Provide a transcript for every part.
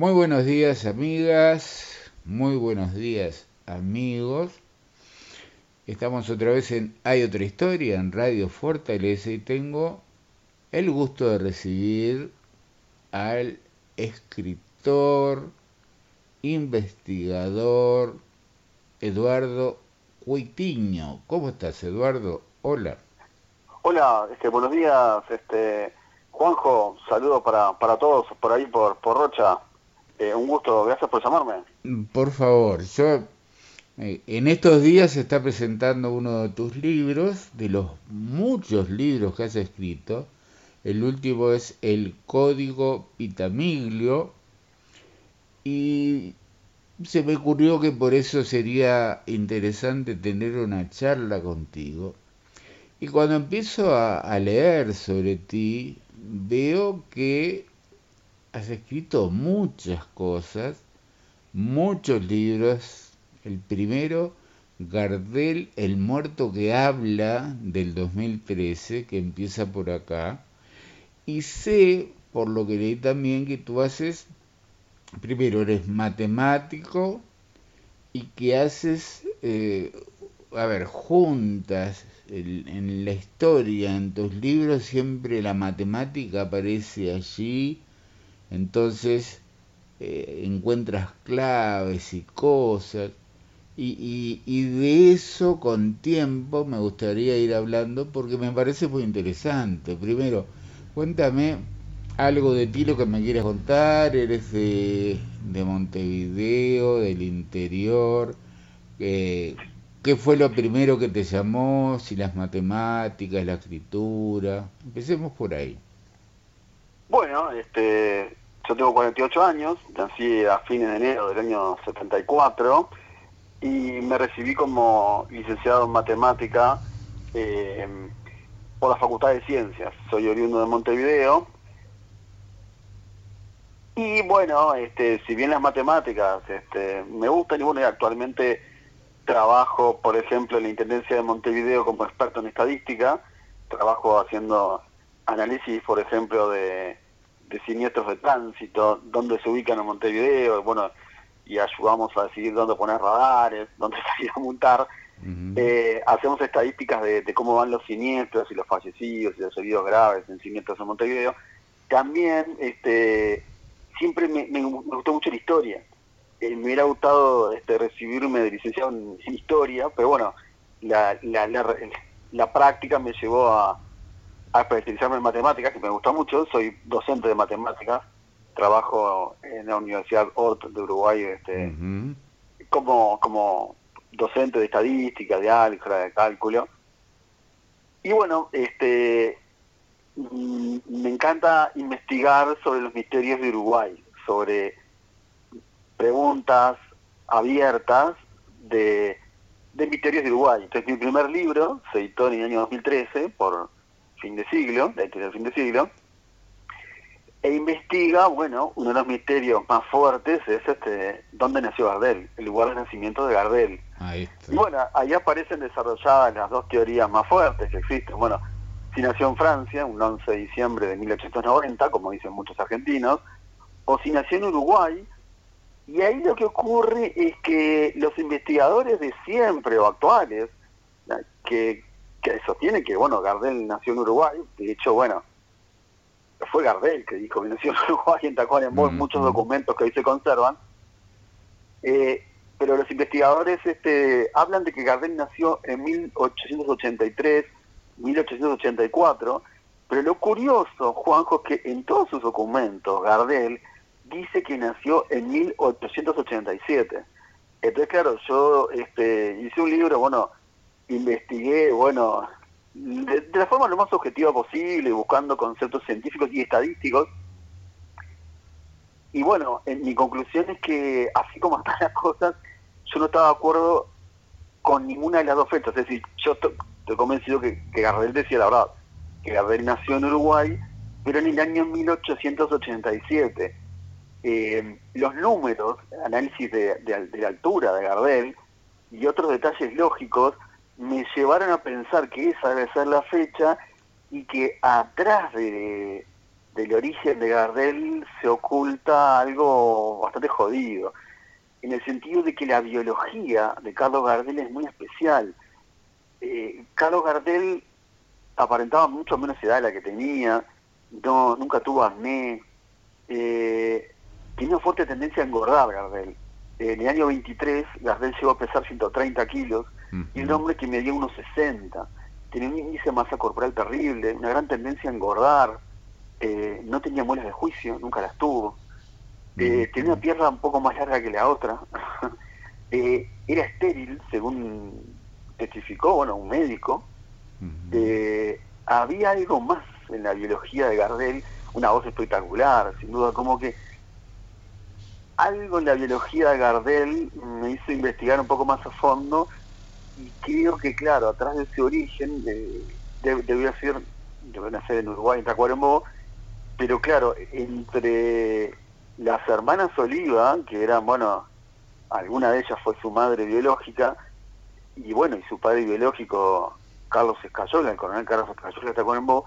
Muy buenos días amigas, muy buenos días amigos. Estamos otra vez en Hay otra historia en Radio Fortaleza y tengo el gusto de recibir al escritor, investigador Eduardo Cuitiño. ¿Cómo estás, Eduardo? Hola. Hola, este, buenos días, este, Juanjo, saludos para, para todos por ahí, por, por Rocha. Eh, un gusto, gracias por llamarme. Por favor, yo eh, en estos días se está presentando uno de tus libros, de los muchos libros que has escrito. El último es El Código Pitamiglio y se me ocurrió que por eso sería interesante tener una charla contigo. Y cuando empiezo a, a leer sobre ti, veo que has escrito muchas cosas, muchos libros. El primero, Gardel, el muerto que habla, del 2013, que empieza por acá. Y sé, por lo que leí también, que tú haces, primero eres matemático y que haces, eh, a ver, juntas en la historia, en tus libros, siempre la matemática aparece allí entonces eh, encuentras claves y cosas. Y, y, de eso con tiempo me gustaría ir hablando porque me parece muy interesante. Primero, cuéntame algo de ti, lo que me quieres contar. Eres de, de Montevideo, del interior. Eh, ¿Qué fue lo primero que te llamó? Si las matemáticas, la escritura. Empecemos por ahí. Bueno, este, yo tengo 48 años, nací a fines de enero del año 74 y me recibí como licenciado en matemática eh, por la Facultad de Ciencias. Soy oriundo de Montevideo. Y bueno, este, si bien las matemáticas este, me gustan y bueno, actualmente trabajo, por ejemplo, en la Intendencia de Montevideo como experto en estadística, trabajo haciendo análisis, por ejemplo, de de siniestros de tránsito, dónde se ubican en Montevideo, bueno, y ayudamos a decidir dónde poner radares, dónde salir a montar. Eh, hacemos estadísticas de, cómo van los siniestros y los fallecidos y los heridos graves en siniestros en Montevideo. También este, siempre me, gustó mucho la historia. Eh, me hubiera gustado este, recibirme de licenciado en, historia, pero bueno, la, la, la práctica me llevó a, a especializarme en matemáticas, que me gusta mucho, soy docente de matemáticas, trabajo en la Universidad ORT de Uruguay este, como, como docente de estadística, de álgebra, de cálculo. Y bueno, este mm, me encanta investigar sobre los misterios de Uruguay, sobre preguntas abiertas de, de misterios de Uruguay. Entonces mi primer libro se editó en el año 2013 por fin de siglo, la historia del fin de siglo, e investiga, bueno, uno de los misterios más fuertes es este, dónde nació Gardel, el lugar de nacimiento de Gardel. Y bueno, ahí aparecen desarrolladas las dos teorías más fuertes que existen. Bueno, si nació en Francia, un 11 de diciembre de 1890, como dicen muchos argentinos, o si nació en Uruguay, y ahí lo que ocurre es que los investigadores de siempre o actuales, que que sostiene que, bueno, Gardel nació en Uruguay, de hecho, bueno, fue Gardel que dijo que nació en Uruguay en Tacuarembó, en muchos documentos que hoy se conservan, eh, pero los investigadores este, hablan de que Gardel nació en 1883, 1884, pero lo curioso, Juanjo, es que en todos sus documentos Gardel dice que nació en 1887. Entonces, claro, yo este, hice un libro, bueno, investigué, bueno, de, la forma lo más objetiva posible, buscando conceptos científicos y estadísticos. Y bueno, en mi conclusión es que, así como están las cosas, yo no estaba de acuerdo con ninguna de las dos fechas. Es decir, yo estoy convencido que, que Gardel decía la verdad, que Gardel nació en Uruguay, pero en el año 1887. Eh, los números, análisis de, de la altura de Gardel y otros detalles lógicos me llevaron a pensar que esa debe ser la fecha y que atrás de, del origen de Gardel se oculta algo bastante jodido, en el sentido de que la biología de Carlos Gardel es muy especial. Eh, Carlos Gardel aparentaba mucho menos edad de la que tenía, no, nunca tuvo acné, eh, tenía una fuerte tendencia a engordar Gardel. En el año 23 Gardel llegó a pesar 130 kilos y un hombre que medía unos 60. Tenía un índice de masa corporal terrible, una gran tendencia a engordar, eh, no tenía muelas de juicio, nunca las tuvo. Eh, tenía una pierna un poco más larga que la otra. eh, era estéril, según testificó, bueno, un médico. había algo más en la biología de Gardel, una voz espectacular, sin duda, como que algo en la biología de Gardel me hizo investigar un poco más a fondo y creo que, claro, atrás de ese origen, de, de, debía ser, nacer en Uruguay, en Tacuarembó, pero claro, entre las hermanas Oliva, que eran, bueno, alguna de ellas fue su madre biológica, y bueno, y su padre biológico, Carlos Escayola, el coronel Carlos Escayola de Tacuarembó,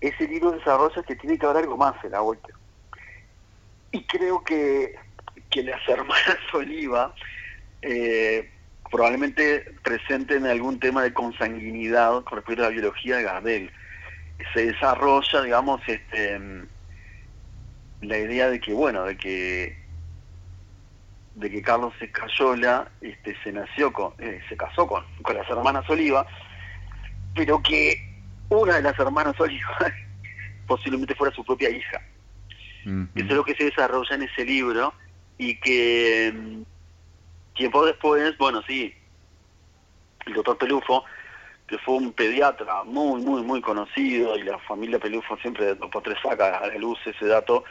ese libro desarrolla que tiene que haber algo más en la vuelta. Y creo que, que las hermanas Oliva eh, probablemente presenten algún tema de consanguinidad con respecto a la biología de Gardel. Se desarrolla, digamos, este, la idea de que, bueno, de que de que Carlos Escayola este, se nació con, eh, se casó con, con las hermanas Oliva, pero que una de las hermanas Oliva posiblemente fuera su propia hija. Eso es lo que se desarrolla en ese libro y que mm, tiempo después, bueno, sí, el doctor Pelufo, que fue un pediatra muy, muy, muy conocido y la familia Pelufo siempre por tres saca a la luz ese dato,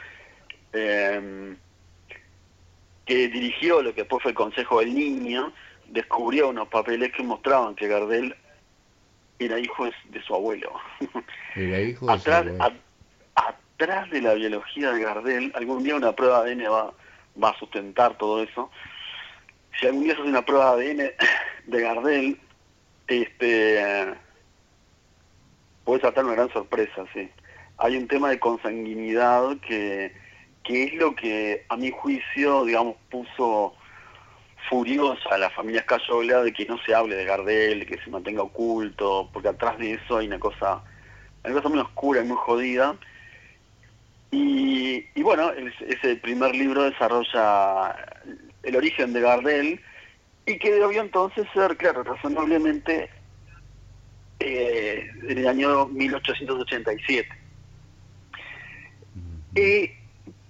eh, que dirigió lo que después fue el Consejo del Niño, descubrió unos papeles que mostraban que Gardel era hijo de su abuelo. Era hijo de atrás, su abuelo. a- atrás de la biología de Gardel, algún día una prueba de ADN va, va a sustentar todo eso. Si algún día se hace una prueba de ADN de Gardel, este puede saltar una gran sorpresa, sí. Hay un tema de consanguinidad que, que es lo que a mi juicio, digamos, puso furiosa a la familia Escayola de que no se hable de Gardel, de que se mantenga oculto, porque atrás de eso hay una cosa, una cosa muy oscura y muy jodida. Y, bueno, es- ese primer libro desarrolla el origen de Gardel y que debió entonces ser, claro, razonablemente eh, en el año 1887. Y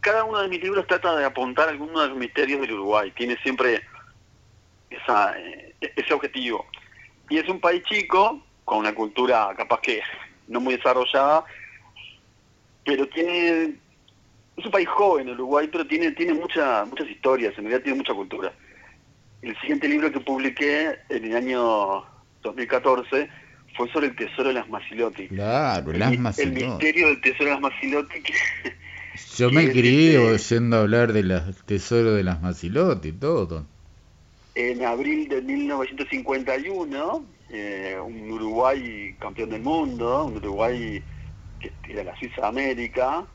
cada uno de mis libros trata de apuntar algunos de los misterios del Uruguay. Tiene siempre esa, eh, ese objetivo. Y es un país chico, con una cultura capaz que no muy desarrollada, pero tiene... Es un país joven, Uruguay, pero tiene, tiene mucha, muchas historias, en realidad tiene mucha cultura. El siguiente libro que publiqué en el año 2014 fue sobre el tesoro de las Macilotti. Claro, El, las mi- el Macilotti. misterio del tesoro de las Macilotti que Yo me crié este- oyendo hablar del tesoro de las Macilotti todo. en abril de 1951, eh, un Uruguay campeón del mundo, un Uruguay que era la Suiza de América,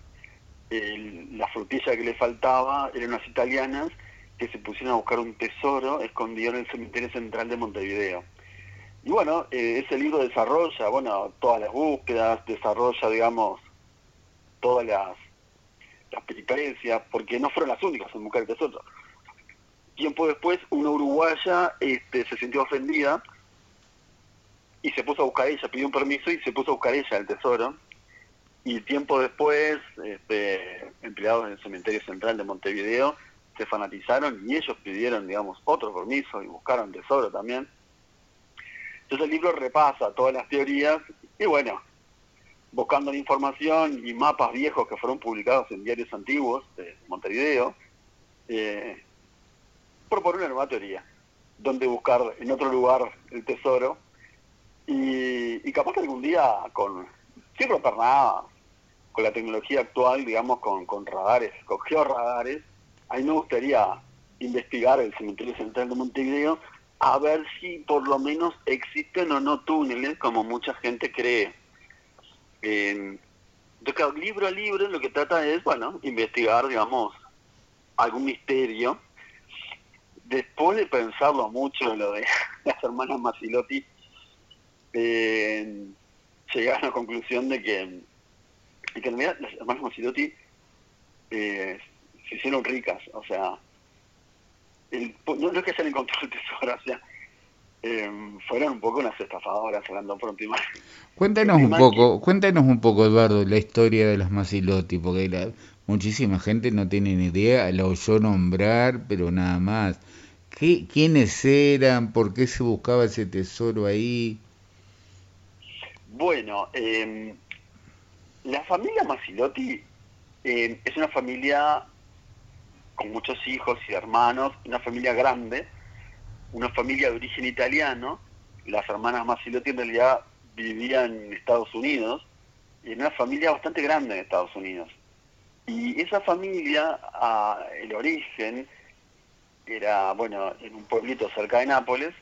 el- la frutilla que le faltaba eran unas italianas que se pusieron a buscar un tesoro escondido en el cementerio central de Montevideo. Y bueno, eh, ese libro desarrolla, bueno, todas las búsquedas, desarrolla, digamos, todas las, las porque no fueron las únicas en buscar el tesoro tiempo después una uruguaya este, se sintió ofendida y se puso a buscar ella, pidió un permiso y se puso a buscar ella el tesoro. Y tiempo después, este, empleados del cementerio central de Montevideo se fanatizaron y ellos pidieron, digamos, otro permiso y buscaron tesoro también. Entonces el libro repasa todas las teorías y bueno, buscando la información y mapas viejos que fueron publicados en diarios antiguos de Montevideo, eh, propone una nueva teoría, donde buscar en otro lugar el tesoro y, capaz que algún día con, sin romper con la tecnología actual, digamos, con, con radares, con georradares, a mí me gustaría investigar el cementerio central de Montevideo a ver si por lo menos existen o no túneles, como mucha gente cree. Eh, Entonces, libro a libro lo que trata es, bueno, investigar, digamos, algún misterio. Después de pensarlo mucho lo de las hermanas Masilotti, eh, llegaron a la conclusión de que, que en realidad las hermanas Masilotti eh, se hicieron ricas, o sea, no, es que se han encontrado el tesoro, o sea, eh, fueron un poco unas estafadoras hablando por un Cuéntanos un poco, cuéntanos un poco, Eduardo, la historia de las Masilotti, porque la, muchísima gente no tiene ni idea, la oyó nombrar, pero nada más. ¿Qué, ¿Quiénes eran? ¿Por qué se buscaba ese tesoro ahí? Bueno, eh, la familia Masilotti eh, es una familia con muchos hijos y hermanos, una familia grande, una familia de origen italiano. Las hermanas Masilotti en realidad vivían en Estados Unidos, y una familia bastante grande en Estados Unidos. Y esa familia, el origen, era, bueno, en un pueblito cerca de Nápoles,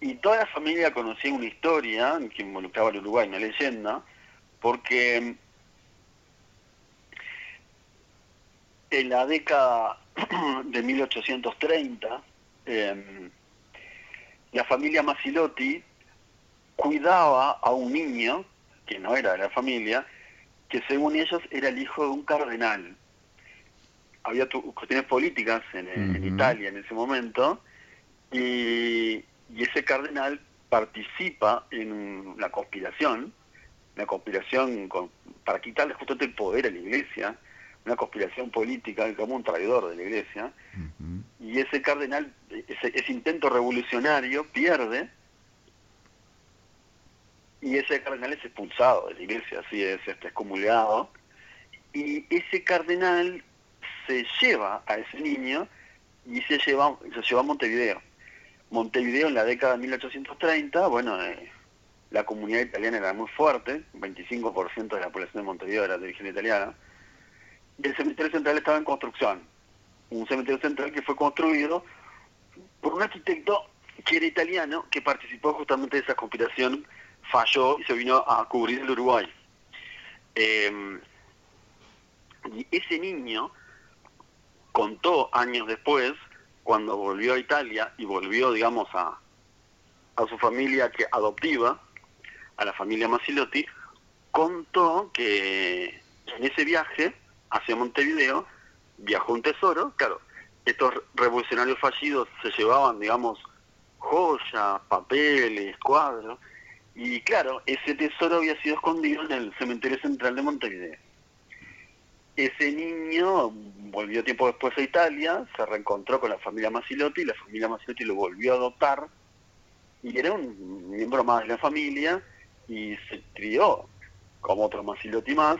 y toda la familia conocía una historia que involucraba al Uruguay, una leyenda, porque en la década de 1830, em, la familia Masilotti cuidaba a un niño, que no era de la familia, que según ellos era el hijo de un cardenal. Había cuestiones políticas en, Italia en ese momento, y, ese cardenal participa en la conspiración, la conspiración para quitarle justamente el poder a la iglesia, una conspiración política como un traidor de la iglesia, y ese cardenal, ese, intento revolucionario pierde, y ese cardenal es expulsado de la iglesia, así es, este, excomulgado, y ese cardenal se lleva a ese niño y se lleva, se lleva a Montevideo. Montevideo en la década de 1830, bueno, eh, la comunidad italiana era muy fuerte, 25% de la población de Montevideo era de origen italiana, el cementerio central estaba en construcción. Un cementerio central que fue construido por un arquitecto que era italiano, que participó justamente de esa conspiración, falló y se vino a cubrir el Uruguay. Em, y ese niño contó años después, cuando volvió a Italia y volvió, digamos, a, a su familia que adoptiva, a la familia Masilotti, contó que en ese viaje hacia Montevideo, viajó un tesoro, claro, estos revolucionarios fallidos se llevaban, digamos, joyas, papeles, cuadros, y claro, ese tesoro había sido escondido en el cementerio central de Montevideo. Ese niño volvió tiempo después a Italia, se reencontró con la familia Masilotti, la familia Masilotti lo volvió a adoptar, y era un miembro más de la familia, y se crió como otro Masilotti más,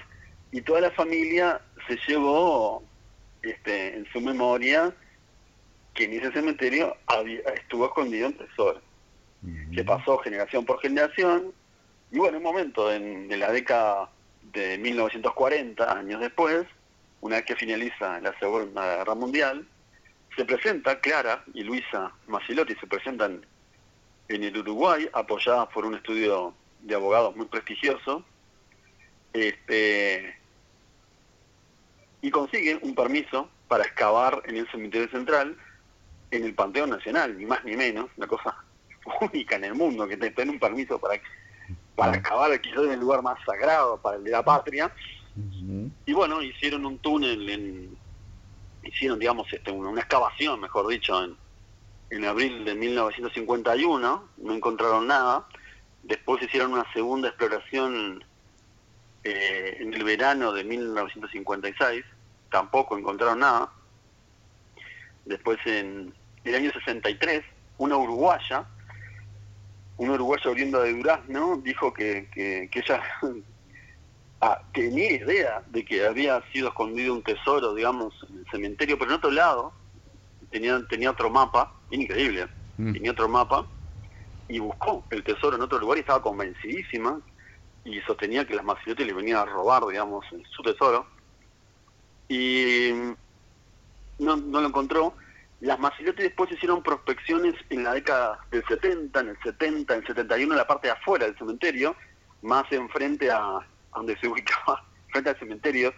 y toda la familia se llevó este, en su memoria que en ese cementerio estuvo escondido un tesoro, que pasó generación por generación, y bueno, un momento, en, la década de 1940, años después, una vez que finaliza la Segunda Guerra Mundial, se presenta Clara y Luisa Masilotti, se presentan en el Uruguay, apoyadas por un estudio de abogados muy prestigioso, este, y consiguen un permiso para excavar en el cementerio central, en el Panteón Nacional, ni más ni menos, una cosa única en el mundo, que te den un permiso para, para excavar quizás en el lugar más sagrado para el de la patria. Y bueno, hicieron un túnel, en, hicieron, digamos, este, una, excavación, mejor dicho, en, en abril de 1951, no encontraron nada. Después hicieron una segunda exploración eh, en el verano de 1956 tampoco encontraron nada. Después en el año 63, una uruguaya, una uruguaya oriunda de Durazno, dijo que, que, ella ah, tenía idea de que había sido escondido un tesoro, digamos, en el cementerio, pero en otro lado, tenía, tenía otro mapa, increíble, mm. tenía otro mapa, y buscó el tesoro en otro lugar y estaba convencidísima y sostenía que las Masilotti le venían a robar, digamos, su tesoro. Y no, no lo encontró. Las Masilotti después hicieron prospecciones en la década del 70, en el 70, en el 71, en la parte de afuera del cementerio, más enfrente a, a donde se ubicaba frente al cementerio,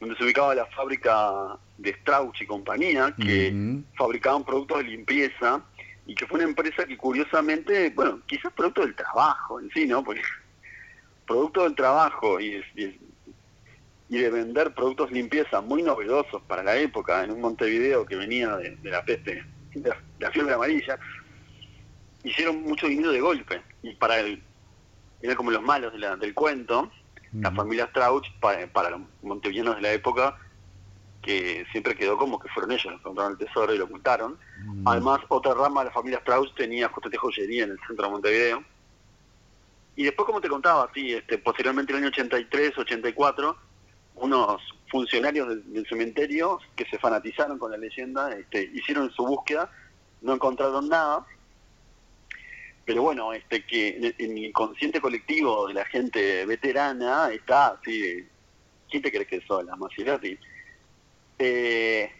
donde se ubicaba la fábrica de Strauch y compañía, que fabricaban productos de limpieza, y que fue una empresa que curiosamente, bueno, quizás producto del trabajo en sí, ¿no? Porque producto del trabajo y, y, de vender productos de limpieza muy novedosos para la época, en un Montevideo que venía de, la peste, de la, fiebre amarilla, hicieron mucho dinero de golpe. Y para el, era como los malos del cuento, la familia Strauch, para, los montevideanos de la época, que siempre quedó como que fueron ellos los que compraron el tesoro y lo ocultaron. Además, otra rama de la familia Strauch tenía justamente joyería en el centro de Montevideo. Y después, como te contaba, sí, este, posteriormente en el año 83, 84, unos funcionarios del, cementerio que se fanatizaron con la leyenda, este, hicieron su búsqueda, no encontraron nada, pero bueno, este que en el inconsciente colectivo de la gente veterana está así, ¿quién te crees que son las Maserati? Eh,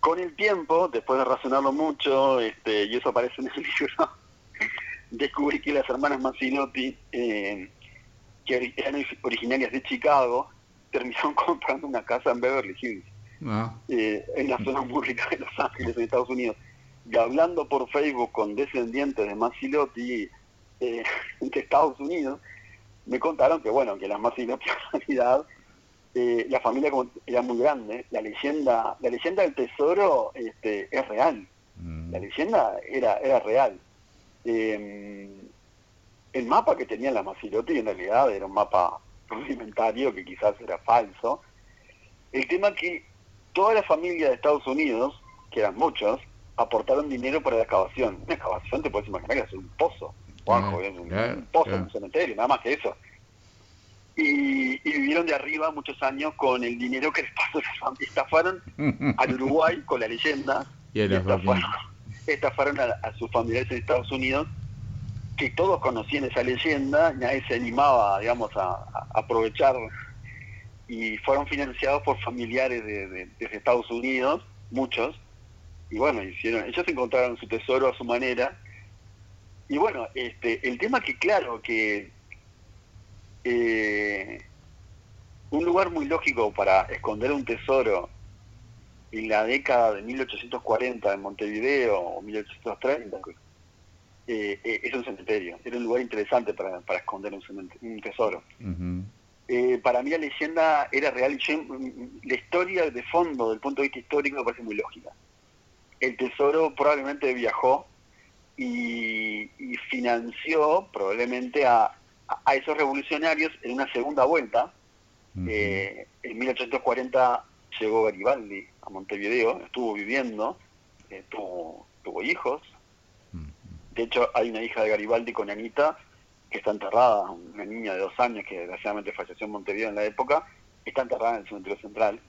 con el tiempo, después de razonarlo mucho, este, y eso aparece en el libro, descubrí que las hermanas Massinotti, eh, que eran originarias de Chicago, terminaron comprando una casa en Beverly Hills, ah. eh, en la zona muy rica de Los Ángeles, en Estados Unidos y hablando por Facebook con descendientes de Masilotti eh, de Estados Unidos, me contaron que bueno, que las Masilotti en realidad, eh, la familia era muy grande, la leyenda, la leyenda del tesoro este, es real, mm. la leyenda era, era real. Em, el mapa que tenían las Masilotti en realidad era un mapa rudimentario que quizás era falso. El tema que toda la familia de Estados Unidos, que eran muchos, aportaron dinero para la excavación. Una excavación te puedes imaginar que es un pozo, Juanjo, es un, pozo, un cementerio, nada más que eso. Y, vivieron de arriba muchos años con el dinero que les pasó estafaron al Uruguay con la leyenda y, estafaron, a, sus familiares en Estados Unidos que todos conocían esa leyenda nadie se animaba digamos a, aprovechar y fueron financiados por familiares de, de, Estados Unidos muchos y bueno, hicieron, ellos encontraron su tesoro a su manera. Y bueno, este, el tema que claro, que eh, un lugar muy lógico para esconder un tesoro en la década de 1840 en Montevideo o 1830 eh, eh, es un cementerio, era un lugar interesante para, para esconder un, un tesoro. Eh, para mí la leyenda era real y la historia de fondo, del punto de vista histórico, me parece muy lógica el Tesoro probablemente viajó y, financió probablemente a, esos revolucionarios en una segunda vuelta. Eh, en 1840 llegó Garibaldi a Montevideo, estuvo viviendo, eh, tuvo, hijos. De hecho, hay una hija de Garibaldi con Anita que está enterrada, una niña de dos años que desgraciadamente falleció en Montevideo en la época, está enterrada en el cementerio central.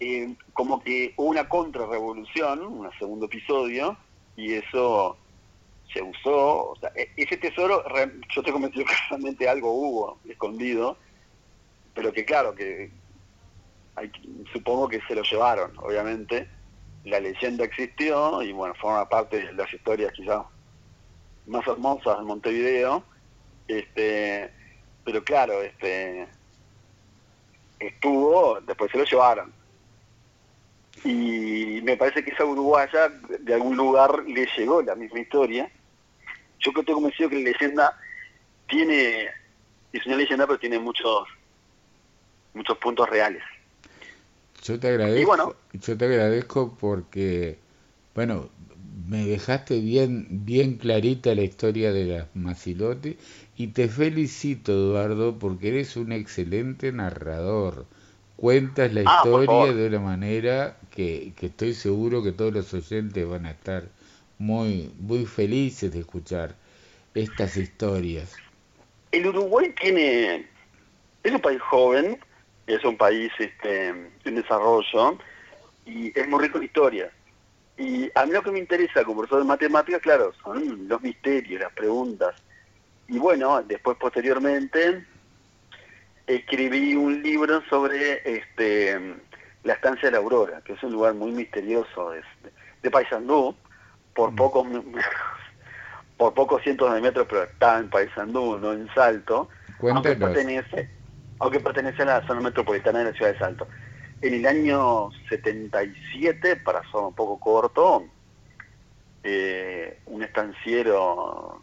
Eh, como que hubo una contrarrevolución, un segundo episodio, y eso se usó, o sea, e-, ese tesoro, yo estoy convencido que realmente algo hubo escondido, pero que claro, que hay, supongo que se lo llevaron, obviamente, la leyenda existió y bueno, forma parte de las historias quizás más hermosas de Montevideo, este, pero claro, este estuvo, después se lo llevaron y me parece que esa uruguaya de algún lugar le llegó la misma historia. Yo creo que estoy convencido que la leyenda tiene, es una leyenda pero tiene muchos, muchos puntos reales. Yo te agradezco, yo te agradezco porque, bueno, me dejaste bien, bien clarita la historia de las Masilote y te felicito, Eduardo, porque eres un excelente narrador. Cuentas la ah, historia de una manera que, estoy seguro que todos los oyentes van a estar muy, muy felices de escuchar estas historias. El Uruguay tiene, es un país joven, es un país este, en desarrollo y es muy rico en historia. Y a mí lo que me interesa como profesor de matemáticas, claro, son los misterios, las preguntas. Y bueno, después posteriormente escribí un libro sobre este, la estancia de la Aurora, que es un lugar muy misterioso de, de Paysandú, por mm. pocos por pocos cientos de metros, pero está en Paysandú, no en Salto. aunque pertenece, aunque pertenece a la zona metropolitana de la ciudad de Salto. En el año 77, para ser un poco corto, eh, un estanciero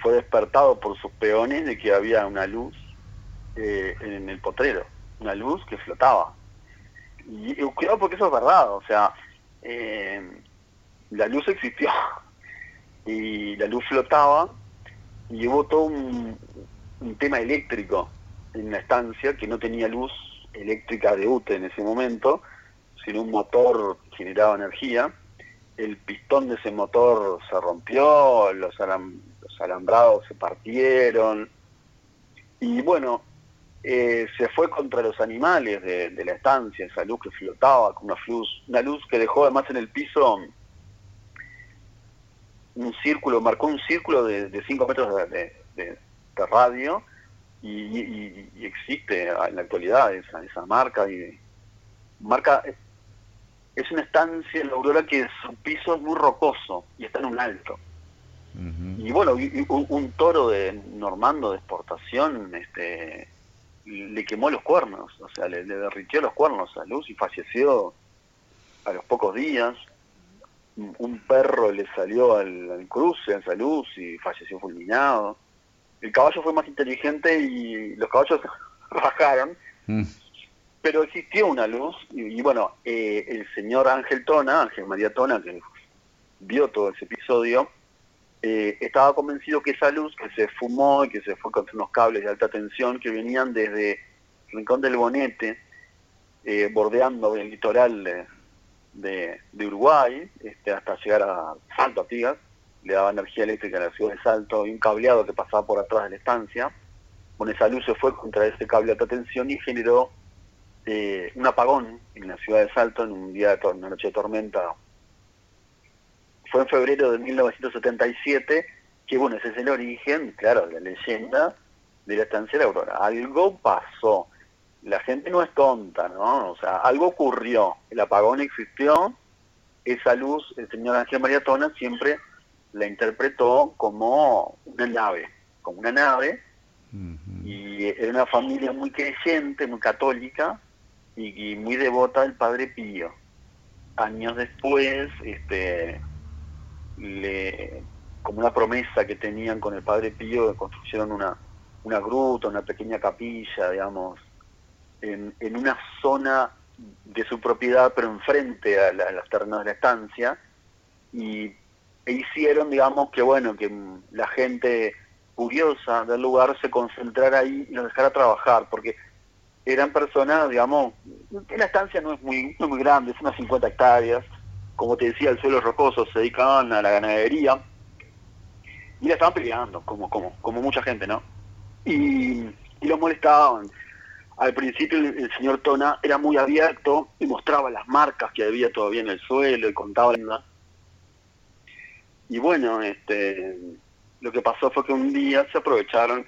fue despertado por sus peones de que había una luz eh, en el potrero, una luz que flotaba. Y, cuidado porque eso es verdad, o sea, eh, la luz existió y la luz flotaba y hubo todo un, tema eléctrico en la estancia que no tenía luz eléctrica de UTE en ese momento, sino un motor generaba energía. El pistón de ese motor se rompió, los, los alambrados se partieron. Y bueno, eh, se fue contra los animales de, la estancia, esa luz que flotaba, con una luz, una luz que dejó además en el piso un círculo, marcó un círculo de 5 metros de, radio y, existe en la actualidad esa, esa marca y marca es una estancia en la Aurora que su piso es muy rocoso y está en un alto. Y bueno, un, toro de normando de exportación este, le quemó los cuernos, o sea, le, derritió los cuernos a Luz y falleció a los pocos días. Un perro le salió al, cruce a esa luz y falleció fulminado. El caballo fue más inteligente y los caballos bajaron, mm. pero existió una luz y, bueno, eh, el señor Ángel Tona, Ángel María Tona, que vio todo ese episodio, eh, estaba convencido que esa luz que se fumó y que se fue contra unos cables de alta tensión que venían desde Rincón del Bonete, eh, bordeando el litoral de, Uruguay, este, hasta llegar a Salto, Artigas, le daba energía eléctrica a la ciudad de Salto y un cableado que pasaba por atrás de la estancia. Bueno, esa luz se fue contra ese cable de alta tensión y generó eh, un apagón en la ciudad de Salto en un día de una noche de tormenta fue en febrero de 1977, que bueno, ese es el origen, claro, la leyenda de la estancia de Aurora. Algo pasó, la gente no es tonta, ¿no? O sea, algo ocurrió, el apagón existió, esa luz, el señor Ángel María Tona siempre la interpretó como una nave, como una nave, y era una familia muy creyente, muy católica, y, y muy devota del Padre Pío. Años después, este, le, como una promesa que tenían con el Padre Pío, construyeron una, una gruta, una pequeña capilla, digamos, en, en una zona de su propiedad, pero enfrente a, a los terrenos de la estancia, y e hicieron, digamos, que bueno, que la gente curiosa del lugar se concentrara ahí y los dejara trabajar, porque eran personas, digamos, la estancia no es muy, no muy grande, es unas 50 hectáreas, como te decía, el suelo rocoso, se dedicaban a la ganadería y la estaban peleando, como, como, como mucha gente, ¿no? Y, y lo molestaban. Al principio el, señor Tona era muy abierto y mostraba las marcas que había todavía en el suelo y contaba la Y bueno, este, lo que pasó fue que un día se aprovecharon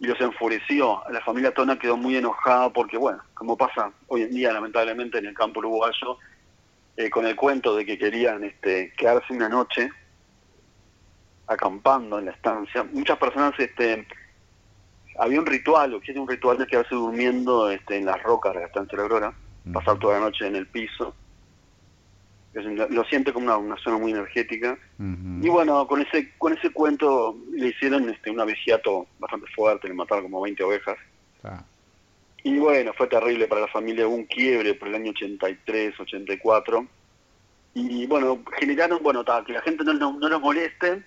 y los enfureció. La familia Tona quedó muy enojada porque, bueno, como pasa hoy en día lamentablemente en el campo uruguayo, eh, con el cuento de que querían este, quedarse una noche acampando en la estancia. Muchas personas, este, había un ritual, o quiere un ritual de quedarse durmiendo este, en las rocas de la estancia de la Aurora, pasar toda la noche en el piso. Lo siente como una, zona muy energética. Y bueno, con ese con ese cuento le hicieron este, un avigiato bastante fuerte, le mataron como 20 ovejas. Ah. Y bueno, fue terrible para la familia, hubo un quiebre por el año 83, 84. Y bueno, generaron, bueno, que la gente no, no, no nos moleste.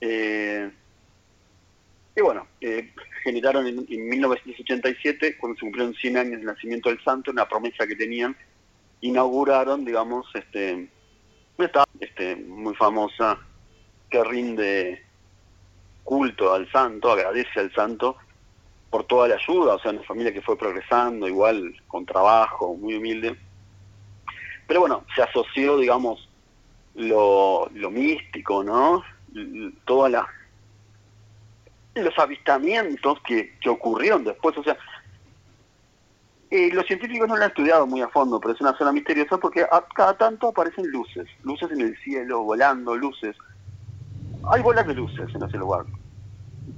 Eh, y bueno, eh, generaron en, 1987, cuando se cumplieron 100 años del nacimiento del santo, una promesa que tenían, inauguraron, digamos, este, etapa este, muy famosa que rinde culto al santo, agradece al santo por toda la ayuda, o sea, una familia que fue progresando, igual con trabajo, muy humilde. Pero bueno, se asoció, digamos, lo, lo místico, ¿no? Todas las los avistamientos que, que ocurrieron después, o sea, eh, los científicos no lo han estudiado muy a fondo, pero es una zona misteriosa porque a, cada tanto aparecen luces, luces en el cielo, volando, luces. Hay bolas de luces en ese lugar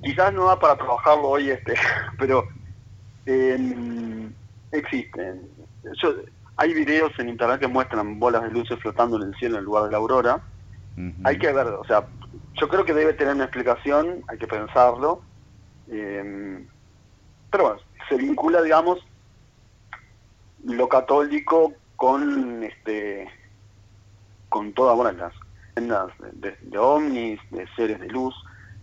quizás no da para trabajarlo hoy, este, pero em, existen. hay videos en internet que muestran bolas de luces flotando en el cielo en el lugar de la aurora. Hay que ver, o sea, yo creo que debe tener una explicación, hay que pensarlo. Em, pero bueno, se vincula, digamos, lo católico con este con todas bueno, las de, de, ovnis, de seres de luz.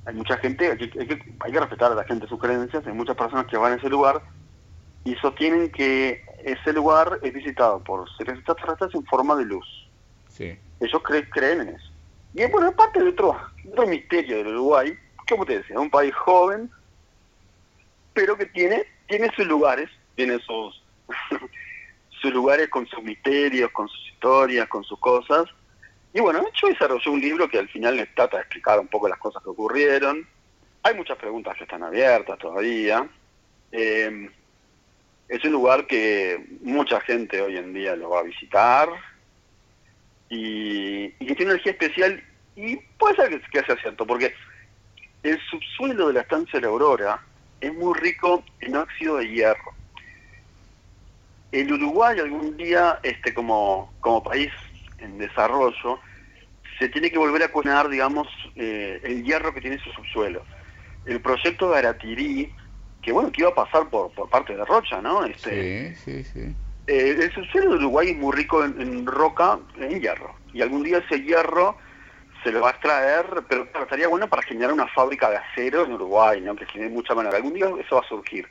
Hay mucha gente, hay que, hay que, respetar a la gente sus creencias, hay muchas personas que van a ese lugar y sostienen que ese lugar es visitado por seres extraterrestres en forma de luz. Sí. Ellos creen en eso. Y es bueno, parte de otro, otro misterio del Uruguay, como te decía, un país joven, pero que tiene, tiene sus lugares, tiene sus, sus lugares con sus misterios, con sus historias, con sus cosas. Y bueno, yo desarrollé un libro que al final les trata de explicar un poco las cosas que ocurrieron. Hay muchas preguntas que están abiertas todavía. Eh, es un lugar que mucha gente hoy en día lo va a visitar y, que tiene energía especial y puede ser que, que sea cierto, porque el subsuelo de la estancia de la Aurora es muy rico en óxido de hierro el Uruguay algún día, este, como, como país en desarrollo, se tiene que volver a cuestionar, digamos, eh, el hierro que tiene su subsuelo. El proyecto de Aratirí, que bueno, que iba a pasar por, por parte de Rocha, ¿no? Este, sí, sí, sí. Eh, el subsuelo de Uruguay es muy rico en, roca, en hierro. Y algún día ese hierro se lo va a extraer, pero estaría bueno para generar una fábrica de acero en Uruguay, ¿no? Que tiene mucha manera. Algún día eso va a surgir.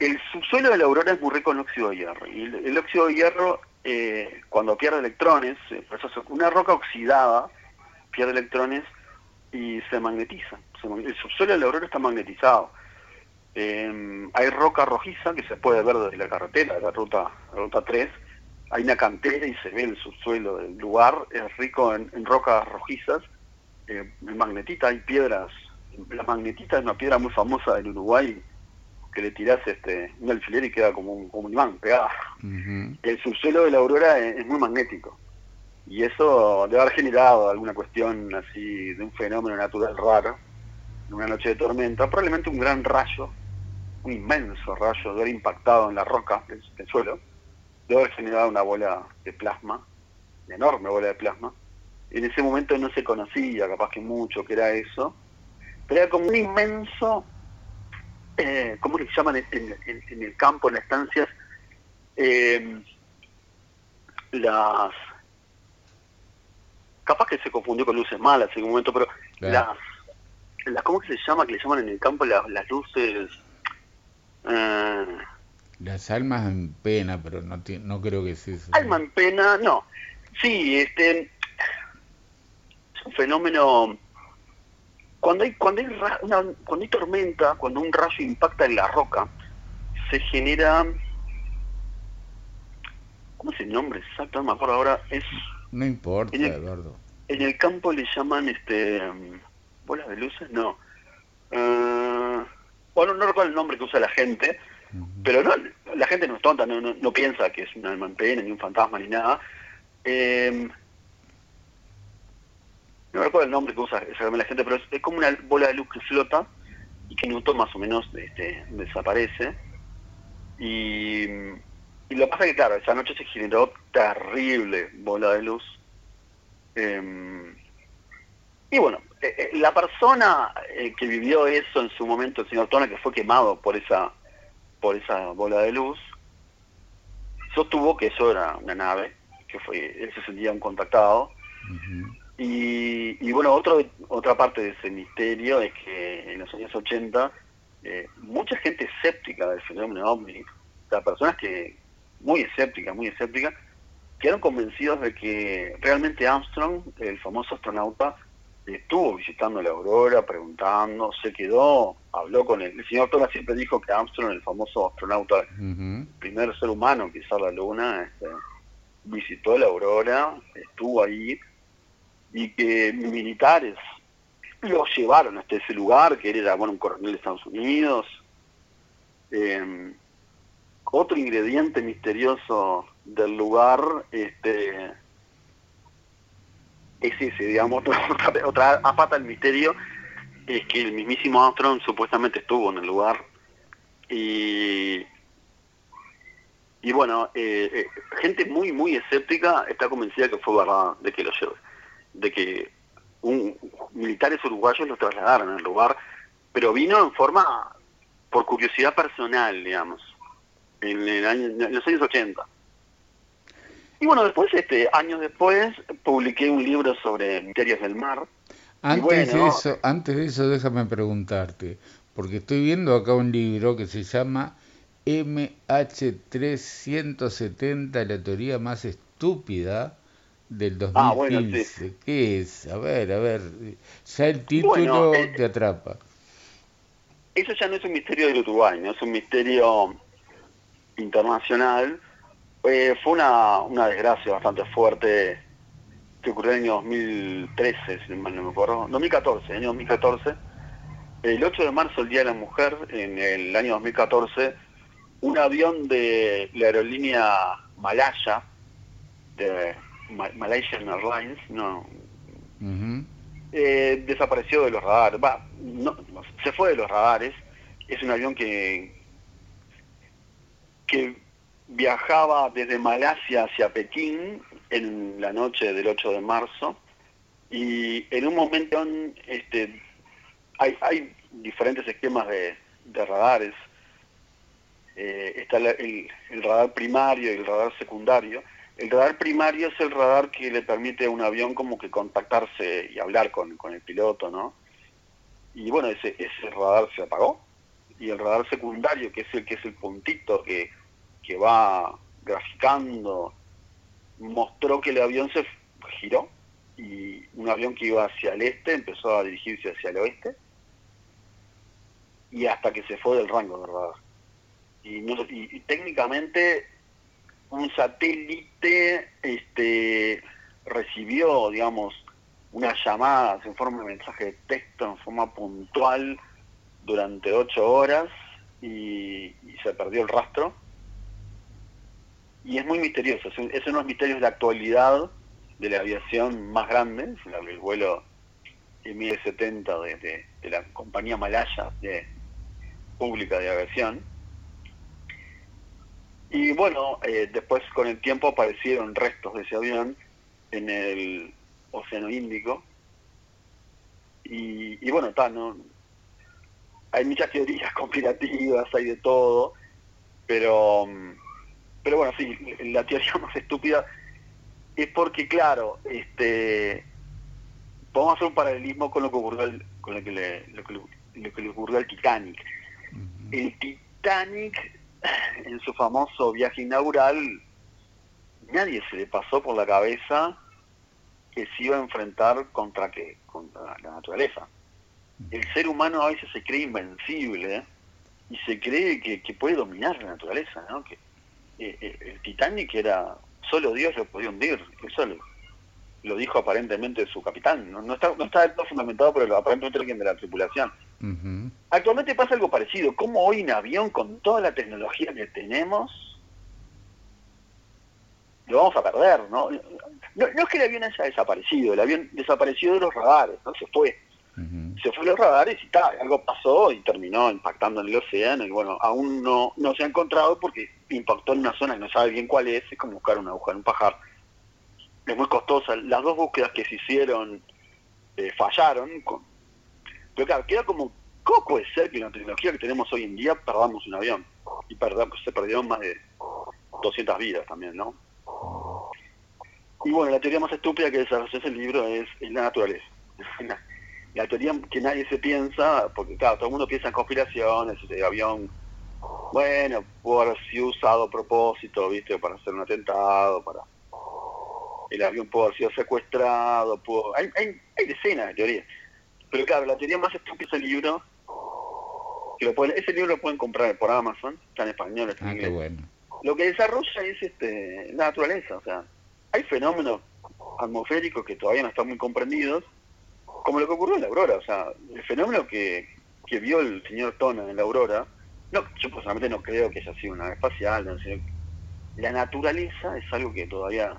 El subsuelo de la aurora es muy rico en óxido de hierro. Y el, óxido de hierro, eh, cuando pierde electrones, eh, una roca oxidada pierde electrones y se magnetiza. el subsuelo de la aurora está magnetizado. Em, hay roca rojiza que se puede ver desde la carretera, la ruta, ruta 3. Hay una cantera y se ve el subsuelo del lugar. Es rico en, rocas rojizas. Eh, magnetita, hay piedras. La magnetita es una piedra muy famosa del Uruguay que le tirás este, un alfiler y queda como un, como un imán pegado. El subsuelo de la aurora es, muy magnético. Y eso debe haber generado alguna cuestión así de un fenómeno natural raro, en una noche de tormenta, probablemente un gran rayo, un inmenso rayo, de haber impactado en la roca del, suelo, de haber generado una bola de plasma, una enorme bola de plasma. En ese momento no se conocía, capaz que mucho, que era eso, pero era como un inmenso eh, ¿cómo le llaman en, el campo, en las estancias? Eh, las capaz que se confundió con luces malas en un momento, pero las, las, ¿cómo se llama? Que le llaman en el campo las, luces... Eh, las almas en pena, pero no, no creo que sea eso. Alma en pena, no. Sí, este es un fenómeno cuando hay, cuando hay, una, cuando hay tormenta, cuando un rayo impacta en la roca, se genera... ¿Cómo es el nombre exacto? No me acuerdo ahora. Es, no importa, Eduardo. En el campo le llaman este bolas de luces, no. Uh, bueno, no recuerdo el nombre que usa la gente, pero no, la gente no es tonta, no, no, piensa que es una alma ni un fantasma, ni nada. Eh, no recuerdo el nombre que usa la gente, pero es, como una bola de luz que flota y que en un más o menos este, desaparece. Y, y lo que pasa es que, claro, esa noche se generó terrible bola de luz. Em, y bueno, eh, eh, la persona eh, que vivió eso en su momento, el señor Tona, que fue quemado por esa, por esa bola de luz, sostuvo que eso era una nave, que fue, él se sentía un contactado. Y, bueno, otro, otra parte de ese misterio es que en los años 80 eh, mucha gente escéptica del fenómeno ovni, o sea, personas que muy escépticas, muy escépticas, quedaron convencidos de que realmente Armstrong, el famoso astronauta, estuvo visitando la aurora, preguntando, se quedó, habló con él. El señor Tola siempre dijo que Armstrong, el famoso astronauta, el primer ser humano en pisar la luna, este, visitó la aurora, estuvo ahí, y que militares lo llevaron hasta ese lugar, que era bueno, un coronel de Estados Unidos. Eh, otro ingrediente misterioso del lugar este, es ese, digamos, otra, otra apata del misterio, es que el mismísimo Armstrong supuestamente estuvo en el lugar y y bueno, eh, eh, gente muy, muy escéptica está convencida que fue verdad de que lo lleve, de que un, militares uruguayos lo trasladaron al lugar, pero vino en forma, por curiosidad personal, digamos, en, el año, en los años 80. Y bueno, después, este, años después, publiqué un libro sobre misterios del mar. Antes, de eso, antes de eso, déjame preguntarte, porque estoy viendo acá un libro que se llama MH370, la teoría más estúpida del 2015. Ah, ¿Qué es? A ver, a ver, ya el título eh, te atrapa. Eso ya no es un misterio del Uruguay, no es un misterio internacional. Eh, fue una, una desgracia bastante fuerte que ocurrió en el año 2013, si mal no me acuerdo, 2014, año 2014. El 8 de marzo, el Día de la Mujer, en el año 2014, un avión de la aerolínea Malaya, de Malaysian Airlines, no, eh, desapareció de los radares, va, no, se fue de los radares, es un avión que, que viajaba desde Malasia hacia Pekín en la noche del 8 de marzo. Y en un momento este, hay, hay diferentes esquemas de, de radares. Eh, está el, radar primario y el radar secundario. El radar primario es el radar que le permite a un avión como que contactarse y hablar con, el piloto, ¿no? Y bueno, ese, ese radar se apagó. Y el radar secundario, que es el que es el puntito que, que va graficando, mostró que el avión se giró y un avión que iba hacia el este empezó a dirigirse hacia el oeste y hasta que se fue del rango del radar y, técnicamente un satélite este, recibió, digamos, unas llamadas en forma de mensaje de texto, en forma puntual, durante ocho horas y, se perdió el rastro. Y es muy misterioso, es, uno de los misterios de la actualidad de la aviación más grande, el vuelo MI-70 de, de, la compañía malaya de, pública de aviación y bueno, eh, después con el tiempo aparecieron restos de ese avión en el Océano Índico. Y, bueno, está, ¿no? hay muchas teorías conspirativas, hay de todo, pero, pero bueno, sí, la teoría más estúpida es porque, claro, este, podemos hacer un paralelismo con lo que ocurrió con lo que, le, lo que, le ocurrió al Titanic. El Titanic en su famoso viaje inaugural, nadie se le pasó por la cabeza que se iba a enfrentar contra qué, contra la naturaleza. El ser humano a veces se cree invencible y se cree que, puede dominar la naturaleza, ¿no? Eh, eh, el Titanic era solo Dios lo podía hundir, eso lo, dijo aparentemente su capitán, no, está, no está del todo fundamentado, pero aparentemente alguien de la tripulación. Actualmente pasa algo parecido. como hoy un avión con toda la tecnología que tenemos lo vamos a perder? ¿no? No, es que el avión haya desaparecido, el avión desapareció de los radares, no se fue. Se fue de los radares y tal, algo pasó y terminó impactando en el océano y bueno, aún no, no se ha encontrado porque impactó en una zona que no sabe bien cuál es, es como buscar una aguja en un pajar. Es muy costosa. Las dos búsquedas que se hicieron eh, fallaron, con, pero claro, queda como, ¿cómo puede ser que la tecnología que tenemos hoy en día perdamos un avión? Y perdamos, se perdieron más de 200 vidas también, ¿no? Y bueno, la teoría más estúpida que desarrolló ese libro es, la naturaleza. la teoría que nadie se piensa, porque claro, todo el mundo piensa en conspiraciones, el avión, bueno, pudo haber sido usado a propósito, viste, para hacer un atentado, para el avión pudo haber sido secuestrado, pudo... hay, hay, hay decenas de teorías. Pero claro, la teoría más estúpida es el libro. Que lo pueden, ese libro lo pueden comprar por Amazon, está en español, está en ah, inglés. Bueno. Lo que desarrolla es este, la naturaleza, o sea, hay fenómenos atmosféricos que todavía no están muy comprendidos, como lo que ocurrió en la aurora, o sea, el fenómeno que, que vio el señor Tona en la aurora, no, yo personalmente no creo que haya sido una nave espacial, no, sé la naturaleza es algo que todavía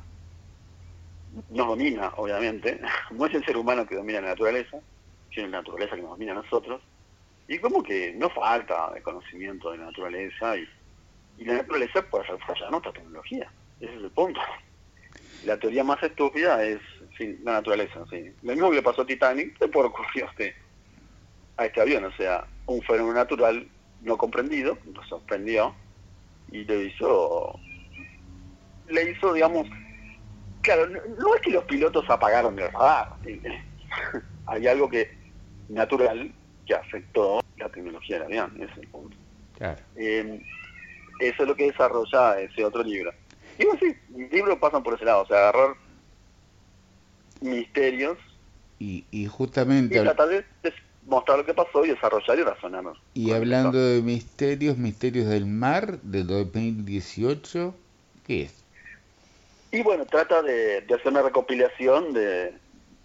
no domina, obviamente, no es el ser humano que domina la naturaleza, sino la naturaleza que nos domina a nosotros, y como que no falta de conocimiento de la naturaleza, y, la naturaleza puede hacer fallar nuestra tecnología, ese es el punto. La teoría más estúpida es la naturaleza, sí. Lo mismo que le pasó a Titanic, le ocurrió a este, a este avión, o sea, un fenómeno natural no comprendido, nos sorprendió, y le hizo, le hizo, digamos, claro, no, es que los pilotos apagaron el radar, hay algo que natural que afectó la tecnología del avión, ese es el punto. Eh, eso es lo que desarrolla ese otro libro. Y bueno, sí, libros pasan por ese lado, o sea, agarrar misterios y, y justamente... Y tratar de, mostrar lo que pasó y desarrollar y razonar. Y hablando de misterios, misterios del mar de 2018, ¿qué es? Y bueno, trata de, hacer una recopilación de,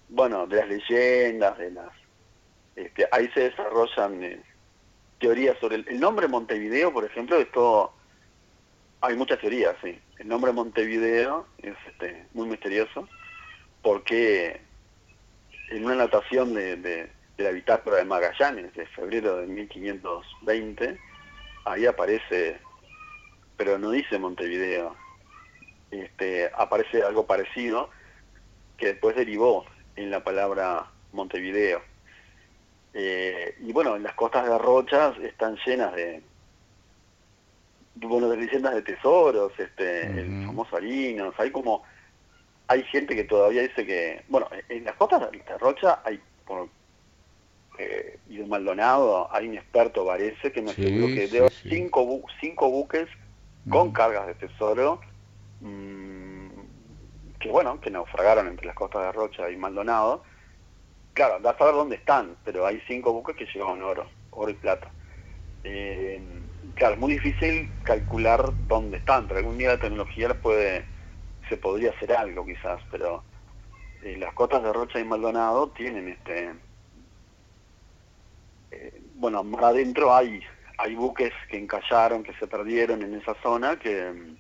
bueno, de las leyendas, de las... Este, ahí se desarrollan eh, teorías sobre el, nombre Montevideo, por ejemplo, esto hay muchas teorías, sí. El nombre Montevideo es este, muy misterioso porque en una anotación de, de, la bitácora de Magallanes de febrero de 1520, ahí aparece, pero no dice Montevideo, este, aparece algo parecido que después derivó en la palabra Montevideo. Eh, y bueno, las costas de Rochas están llenas de, bueno, de leyendas de tesoros, este, el famoso Arinos, hay como, hay gente que todavía dice que, bueno, en las costas de Rocha hay, por, eh, y de Maldonado, hay un experto, parece, que me aseguró que de cinco, cinco buques con cargas de tesoro Mm, que bueno, que naufragaron entre las costas de Rocha y Maldonado. Claro, da a saber dónde están, pero hay cinco buques que llevan oro, oro y plata. Eh, claro, es muy difícil calcular dónde están, pero algún día la tecnología puede, se podría hacer algo quizás, pero eh, las costas de Rocha y Maldonado tienen este... Eh, bueno, más adentro hay, hay buques que encallaron, que se perdieron en esa zona, que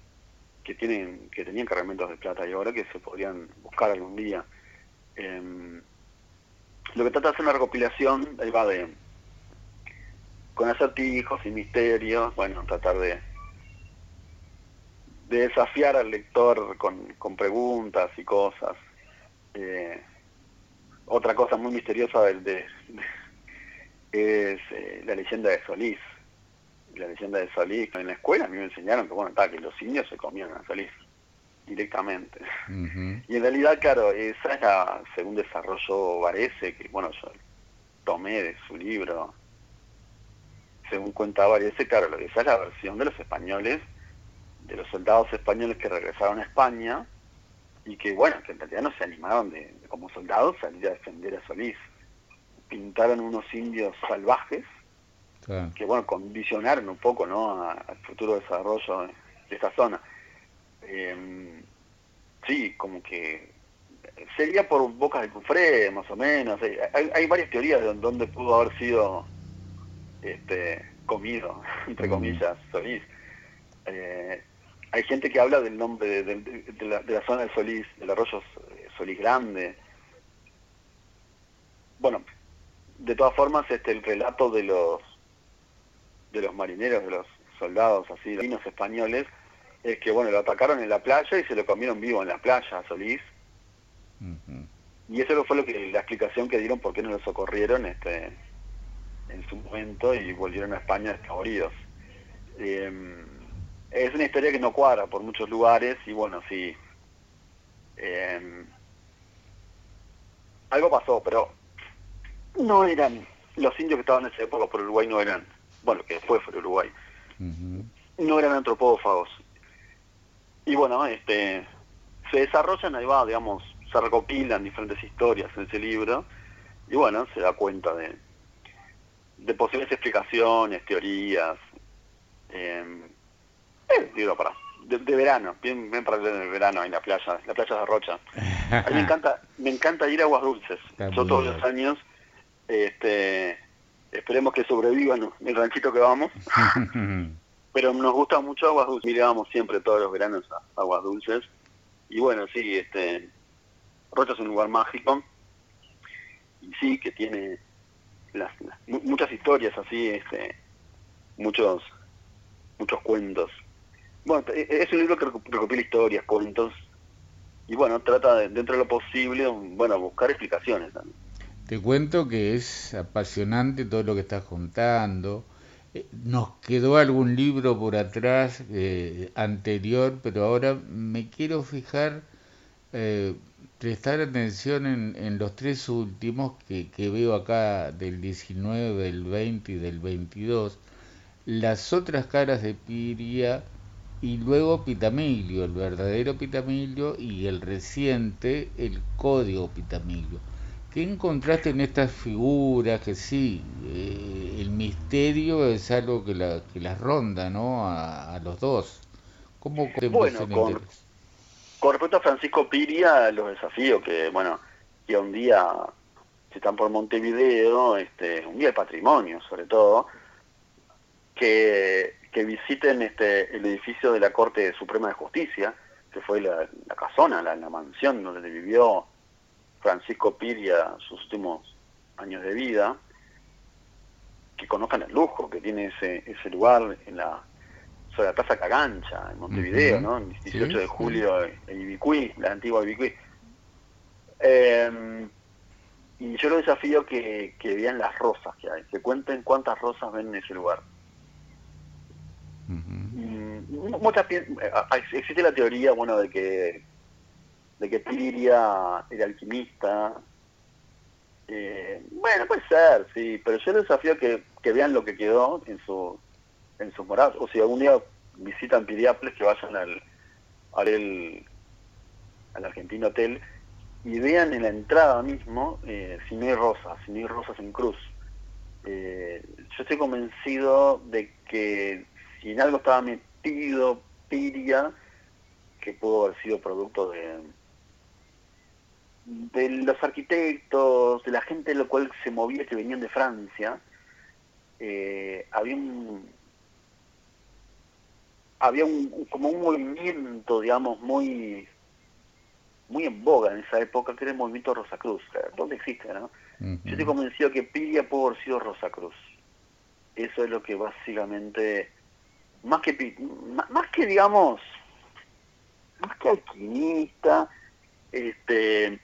que tienen que tenían cargamentos de plata y ahora que se podrían buscar algún día. Em, lo que trata de hacer una recopilación, ahí va de con acertijos y misterios, bueno, tratar de de desafiar al lector con, con preguntas y cosas. Eh, otra cosa muy misteriosa del de, es eh, la leyenda de Solís la leyenda de Solís, en la escuela a mí me enseñaron que bueno, que los indios se comían a Solís directamente. Y en realidad, claro, esa es la, según desarrollo Varese, que bueno, yo tomé de su libro, según cuenta Varese, claro, lo que esa es la versión de los españoles, de los soldados españoles que regresaron a España y que bueno, que en realidad no se animaron de, como soldados salir a defender a Solís. Pintaron unos indios salvajes que bueno, condicionaron un poco ¿no? al futuro desarrollo de, esta zona. Em, sí, como que sería por Bocas de Cufré, más o menos. Hay, varias teorías de dónde pudo haber sido este, comido, entre comillas, Solís. Eh, hay gente que habla del nombre de, la, zona de Solís, del arroyo Solís Grande. Bueno, de todas formas, este, el relato de los de los marineros, de los soldados así, los españoles, es que bueno, lo atacaron en la playa y se lo comieron vivo en la playa a Solís. Y eso fue lo que la explicación que dieron por qué no lo socorrieron este en su momento y volvieron a España desfavoridos. Eh, es una historia que no cuadra por muchos lugares y bueno, sí. Eh, algo pasó, pero no eran los indios que estaban en esa época por Uruguay no eran bueno, que después fue Uruguay, no eran antropófagos. Y bueno, este, se desarrollan, ahí va, digamos, se recopilan diferentes historias en ese libro, y bueno, se da cuenta de, de posibles explicaciones, teorías, eh, libro para, de, verano, bien, bien para el verano en la playa, la playa de Rocha. A mí me encanta, me encanta ir a Aguas Dulces. Yo todos los años, este, esperemos que sobrevivan el ranchito que vamos. Pero nos gusta mucho Aguas Dulces, mirábamos siempre todos los veranos Aguas Dulces. Y bueno, sí, este, Rocha es un lugar mágico. Y sí, que tiene muchas historias así, este, muchos, muchos cuentos. Bueno, e, e, es un libro que recopila historias, cuentos, y bueno, trata dentro de lo posible, bueno, buscar explicaciones también. Te cuento que es apasionante todo lo que estás contando. Eh, nos quedó algún libro por atrás eh, anterior, pero ahora me quiero fijar, eh, prestar atención en, en, los tres últimos que, que veo acá del 19, del 20 y del 22. Las otras caras de Piria y luego Pitamilio, el verdadero Pitamilio y el reciente, el código Pitamilio. ¿Qué encontraste en estas figuras que sí, eh, el misterio es algo que, la, que las ronda, ¿no? A, los dos. ¿Cómo bueno, con, con, respecto a Francisco Piria, los desafíos que, bueno, que un día, si están por Montevideo, este, un día de patrimonio sobre todo, que, que visiten este, el edificio de la Corte Suprema de Justicia, que fue la, casona, la, la mansión donde vivió Francisco Piria sus últimos años de vida, que conozcan el lujo que tiene ese, ese lugar en la sobre la Plaza Cagancha, en Montevideo, ¿no? El 18 de julio en Ibicuí, la antigua Ibicuí. Eh, y yo lo desafío que, que vean las rosas que hay, que cuenten cuántas rosas ven en ese lugar. muchas, eh, existe la teoría, bueno, de que de que Piria era alquimista. Eh, bueno, puede ser, sí, pero yo les desafío que, que vean lo que quedó en su en sus moradas, o si algún día visitan Piriápolis, que vayan al, al, al Argentino Hotel y vean en la entrada mismo eh, si no hay rosas, si no hay rosas en cruz. Eh, yo estoy convencido de que si en algo estaba metido Piria, que pudo haber sido producto de, de los arquitectos, de la gente de lo cual se movía que venían de Francia, eh, había un había un, como un movimiento, digamos, muy muy en boga en esa época, que era el movimiento Rosacruz, ¿dónde existe, no? Yo estoy convencido que Pilia pudo haber sido Rosacruz. Eso es lo que básicamente, más que, más que digamos, más que alquimista, este,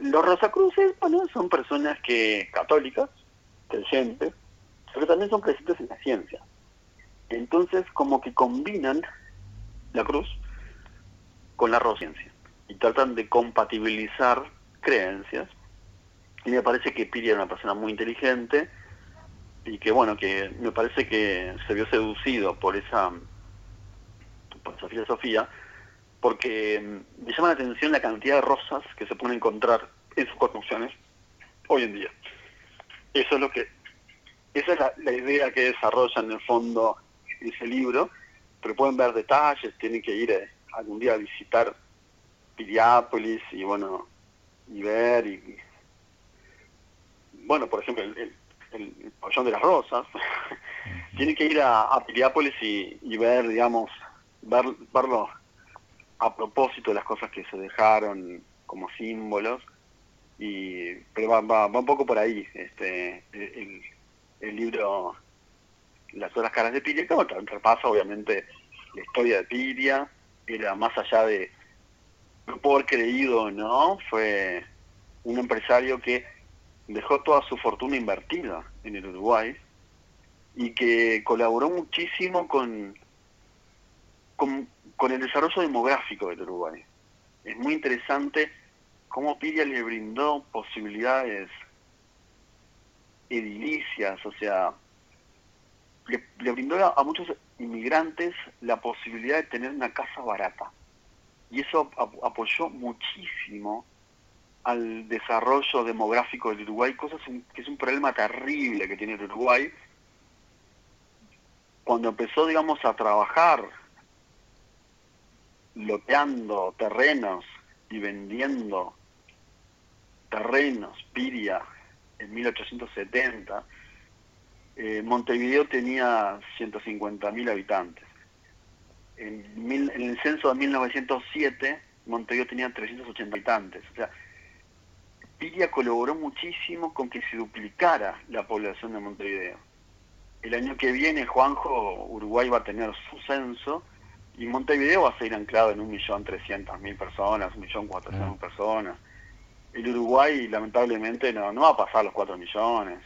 los Rosacruces, bueno, son personas que católicas, creyentes, pero también son creyentes en la ciencia. Entonces, como que combinan la cruz con la ciencia y tratan de compatibilizar creencias. Y me parece que Piri era una persona muy inteligente y que, bueno, que me parece que se vio seducido por esa, por esa filosofía porque mm, me llama la atención la cantidad de rosas que se pueden encontrar en sus construcciones hoy en día. Eso es lo que, esa es la, idea que desarrolla en el fondo ese libro, pero pueden ver detalles, tienen que ir eh, algún día a visitar Piriápolis y bueno, y ver y, bueno, por ejemplo, el, el, pabellón de las rosas, tienen que ir a, Piriápolis y, y, ver, digamos, ver, verlo a propósito de las cosas que se dejaron como símbolos, y pero va, va, un poco por ahí este el, el libro Las otras caras de Piria, que repasa obviamente la historia de Piria, era más allá de no por creído no, fue un empresario que dejó toda su fortuna invertida en el Uruguay y que colaboró muchísimo con, con con el desarrollo demográfico del Uruguay. Es muy interesante cómo Piria le brindó posibilidades edilicias, o sea, le, brindó a, muchos inmigrantes la posibilidad de tener una casa barata. Y eso apoyó muchísimo al desarrollo demográfico del Uruguay, cosa que es un problema terrible que tiene el Uruguay. Cuando empezó, digamos, a trabajar loteando terrenos y vendiendo terrenos, Piria, en 1870, eh, Montevideo tenía 150.000 habitantes. En, en, el censo de 1907, Montevideo tenía 380 habitantes. O sea, Piria colaboró muchísimo con que se duplicara la población de Montevideo. El año que viene, Juanjo, Uruguay va a tener su censo y Montevideo va a ser anclado en 1.300.000 personas, 1.400.000 ah. personas. El Uruguay, lamentablemente, no, no va a pasar los 4 millones.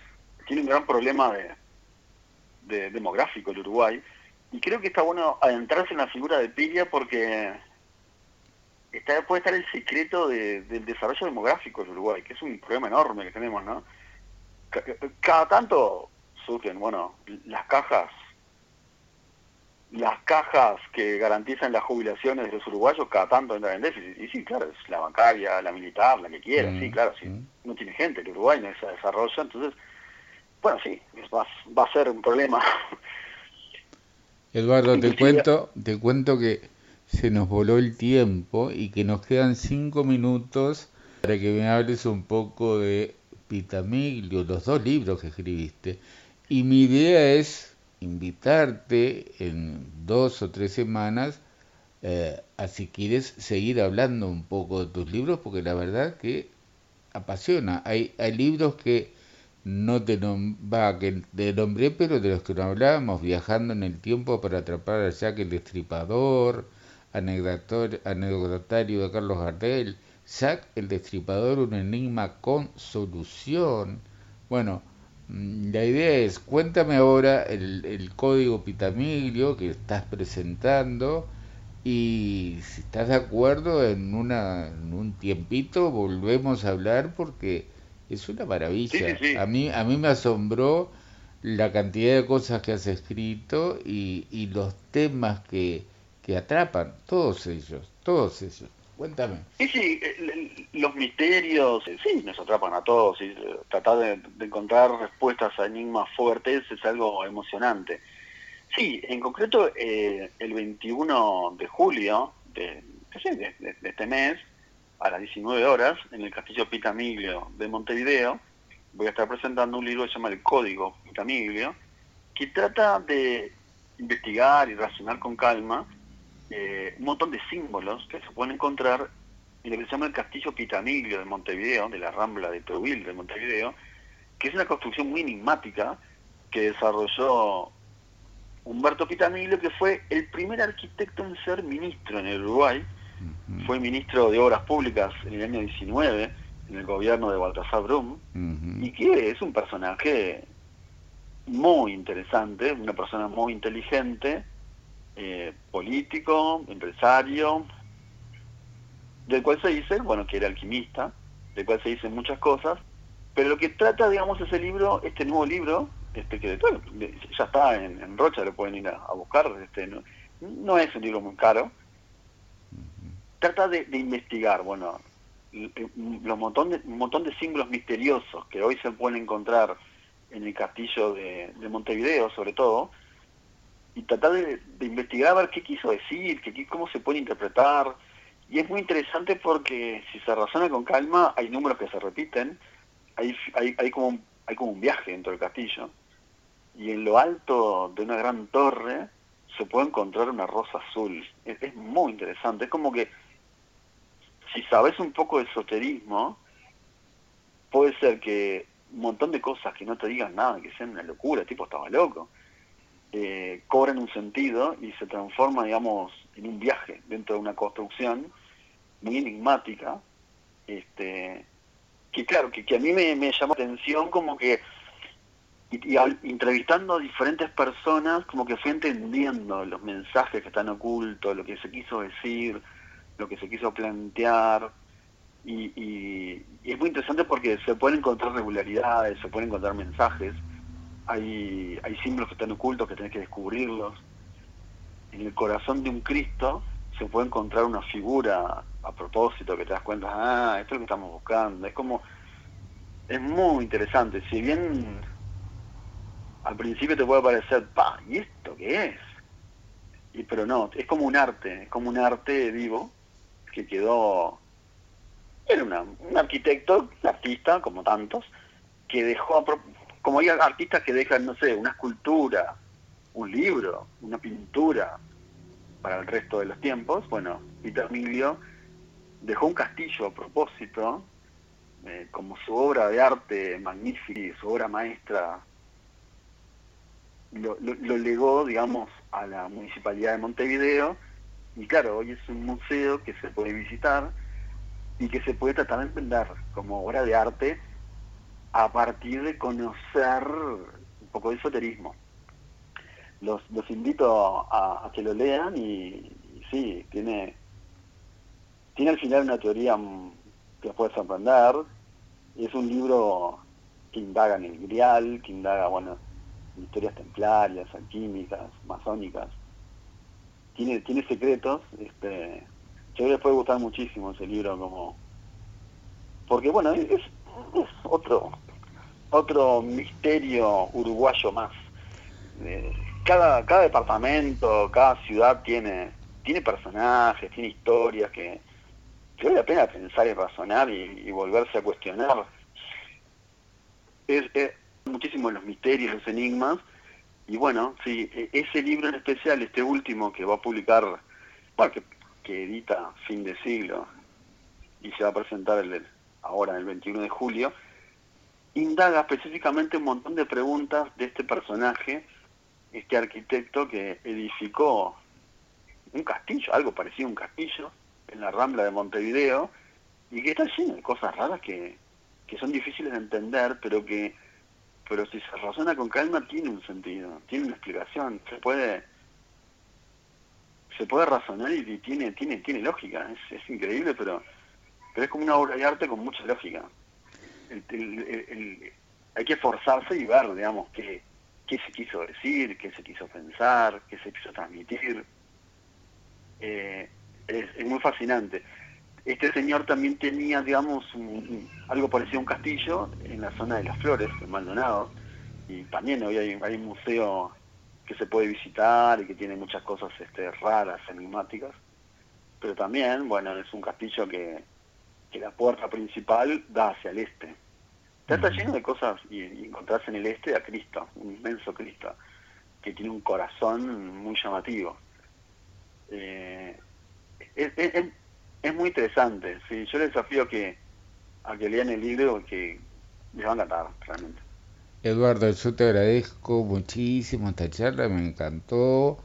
Tiene un gran problema de, de demográfico el Uruguay. Y creo que está bueno adentrarse en la figura de Piria porque está, puede estar el secreto del desarrollo demográfico del Uruguay, que es un problema enorme que tenemos, ¿no? Cada tanto surgen, bueno, las cajas las cajas que garantizan las jubilaciones de los uruguayos cada tanto entran en déficit. Y sí, claro, es la bancaria, la militar, la que quiera, sí, mm, claro, sí. Mm. No tiene gente, el Uruguay no se desarrolla, entonces, bueno, sí, va, va a ser un problema. Eduardo, te cuento, te cuento que se nos voló el tiempo y que nos quedan cinco minutos para que me hables un poco de Pitamiglio, los dos libros que escribiste. Y mi idea es invitarte en dos o tres semanas eh, a si quieres seguir hablando un poco de tus libros, porque la verdad que apasiona. Hay, hay libros que no te, va, que te nombré, pero de los que no hablábamos, Viajando en el Tiempo para atrapar a Jack el Destripador, Anecdotario de Carlos Gardel, Jack el Destripador, un enigma con solución. Bueno, la idea es, cuéntame ahora el, código Pitamiglio que estás presentando y si estás de acuerdo en, una, en un tiempito volvemos a hablar porque es una maravilla. A, mí, a mí me asombró la cantidad de cosas que has escrito y, y los temas que, que atrapan, todos ellos, todos ellos. Cuéntame. Sí, sí, los misterios, sí, nos atrapan a todos y eh, tratar de, encontrar respuestas a enigmas fuertes es algo emocionante. Sí, en concreto eh, el 21 de julio de, de, este mes, a las 19 horas, en el Castillo Pitamiglio de Montevideo, voy a estar presentando un libro que se llama El Código Pitamiglio, que trata de investigar y razonar con calma eh, un montón de símbolos que se pueden encontrar en lo que se llama el Castillo Pitamiglio de Montevideo, de la Rambla de Peuville de Montevideo, que es una construcción muy enigmática que desarrolló Humberto Pitamiglio, que fue el primer arquitecto en ser ministro en el Uruguay, fue ministro de Obras Públicas en el año 19, en el gobierno de Baltasar Brum, y que es un personaje muy interesante, una persona muy inteligente, eh, político, empresario, del cual se dice, bueno, que era alquimista, del cual se dicen muchas cosas, pero lo que trata, digamos, ese libro, este nuevo libro, este que ya está en, Rocha, lo pueden ir a, buscar, este, no, es un libro muy caro, trata de, investigar, bueno, los montón de, un montón de símbolos misteriosos que hoy se pueden encontrar en el castillo de Montevideo, sobre todo, y tratar de, investigar a ver qué quiso decir, qué, cómo se puede interpretar. Y es muy interesante porque si se razona con calma, hay números que se repiten, hay, hay, hay, como, hay como un viaje dentro del castillo. Y en lo alto de una gran torre se puede encontrar una rosa azul. Es, es muy interesante. Es como que si sabes un poco de esoterismo, puede ser que un montón de cosas que no te digan nada, que sean una locura, tipo estaba loco eh, cobran un sentido y se transforma, digamos, en un viaje dentro de una construcción muy enigmática, este, que claro, que, a mí me, llamó la atención como que, y, entrevistando a diferentes personas, como que fui entendiendo los mensajes que están ocultos, lo que se quiso decir, lo que se quiso plantear, y, y es muy interesante porque se pueden encontrar regularidades, se pueden encontrar mensajes, hay, símbolos que están ocultos que tenés que descubrirlos. En el corazón de un Cristo se puede encontrar una figura a propósito que te das cuenta, ah, esto es lo que estamos buscando. Es como, es muy interesante. Si bien al principio te puede parecer, pa, ¿y esto qué es? Y, pero no, es como un arte, es como un arte vivo que quedó, era una, un arquitecto, un artista, como tantos, que dejó a, como hay artistas que dejan, no sé, una escultura, un libro, una pintura para el resto de los tiempos, bueno, Peter Miglio dejó un castillo a propósito eh, como su obra de arte magnífica su obra maestra lo, lo, legó, digamos, a la Municipalidad de Montevideo. Y claro, hoy es un museo que se puede visitar y que se puede tratar de entender como obra de arte a partir de conocer un poco de esoterismo. Los, los invito a, que lo lean y, sí, tiene, tiene al final una teoría que puede sorprender. Es un libro que indaga en el grial, que indaga, bueno, historias templarias, alquímicas, masónicas. Tiene, tiene secretos, este, yo les puede gustar muchísimo ese libro como porque bueno, es, es otro otro misterio uruguayo más. Eh, cada, cada departamento, cada ciudad tiene, tiene personajes, tiene historias que, vale la pena pensar y razonar y, volverse a cuestionar. Es, muchísimo los misterios, los enigmas, y bueno, sí, e, ese libro en especial, este último que va a publicar, bueno, que, que edita fin de siglo y se va a presentar el, ahora el 21 de julio, indaga específicamente un montón de preguntas de este personaje, este arquitecto que edificó un castillo, algo parecido a un castillo, en la Rambla de Montevideo, y que está lleno de cosas raras que, que son difíciles de entender, pero que pero si se razona con calma tiene un sentido, tiene una explicación, se puede se puede razonar y tiene tiene tiene lógica, es, es increíble, pero pero es como una obra de arte con mucha lógica. Hay que esforzarse y ver, digamos, qué, qué se quiso decir, qué se quiso pensar, qué se quiso transmitir. Eh, es, muy fascinante. Este señor también tenía, digamos, algo parecido a un castillo en la zona de las flores, en Maldonado, y también hoy hay, hay un museo que se puede visitar y que tiene muchas cosas este, raras, enigmáticas, pero también, bueno, es un castillo que, que la puerta principal da hacia el este. Está, lleno de cosas y, encontrarse en el este a Cristo, un inmenso Cristo, que tiene un corazón muy llamativo. Eh, es, muy interesante, sí, yo les desafío que, a que lean el libro que les va a encantar realmente. Eduardo, yo te agradezco muchísimo esta charla, me encantó.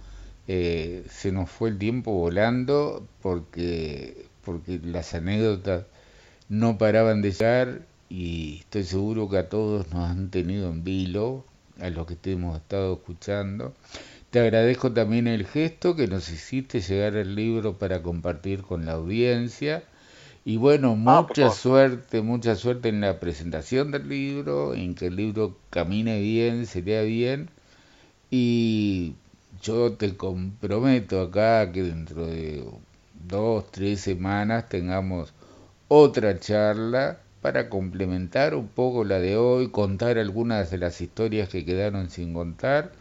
Eh, se nos fue el tiempo volando porque porque las anécdotas no paraban de llegar y estoy seguro que a todos nos han tenido en vilo, a los que te hemos estado escuchando. Te agradezco también el gesto que nos hiciste llegar el libro para compartir con la audiencia. Y bueno, ah, mucha suerte, mucha suerte en la presentación del libro, en que el libro camine bien, se lea bien. Y yo te comprometo acá que dentro de dos, tres semanas tengamos otra charla para complementar un poco la de hoy, contar algunas de las historias que quedaron sin contar.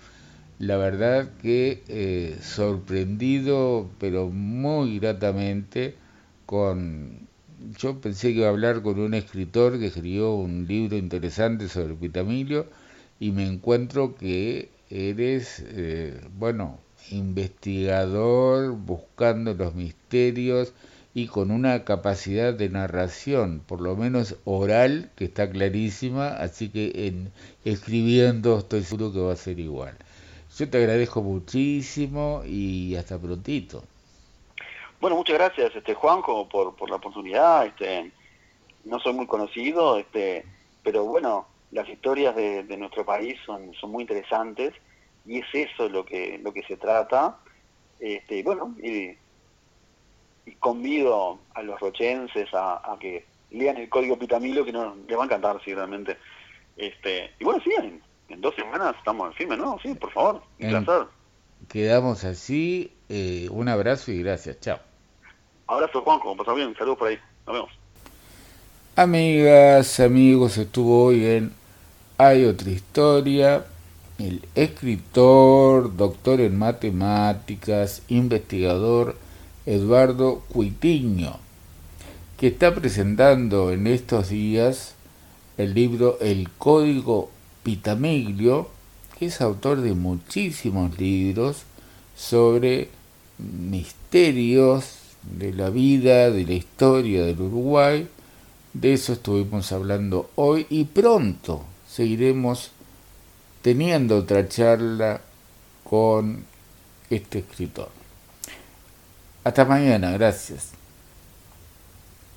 La verdad que eh, sorprendido, pero muy gratamente, con... Yo pensé que iba a hablar con un escritor que escribió un libro interesante sobre Pitamilio y me encuentro que eres, eh, bueno, investigador buscando los misterios y con una capacidad de narración, por lo menos oral, que está clarísima, así que en escribiendo estoy seguro que va a ser igual. Yo te agradezco muchísimo y hasta prontito. Bueno, muchas gracias, este Juanjo, por, por la oportunidad. Este, no soy muy conocido, este, pero bueno, las historias de, de nuestro país son, son muy interesantes y es eso lo que lo que se trata. Este, bueno, y y convido a los rochenses a, que lean el código Pitamilo, que no, les va a encantar, sí, realmente. Este, y bueno, sí, en, dos semanas estamos encima, ¿no? Sí, por favor, un placer. Quedamos así, eh, un abrazo y gracias, chao. Abrazo, Juanjo, pasó bien, saludos por ahí, nos vemos. Amigas, amigos, estuvo hoy en Hay otra historia, el escritor, doctor en matemáticas, investigador, Eduardo Cuitiño, que está presentando en estos días el libro El Código Pitamiglio, que es autor de muchísimos libros sobre misterios de la vida, de la historia del Uruguay. De eso estuvimos hablando hoy y pronto seguiremos teniendo otra charla con este escritor. Hasta mañana, gracias.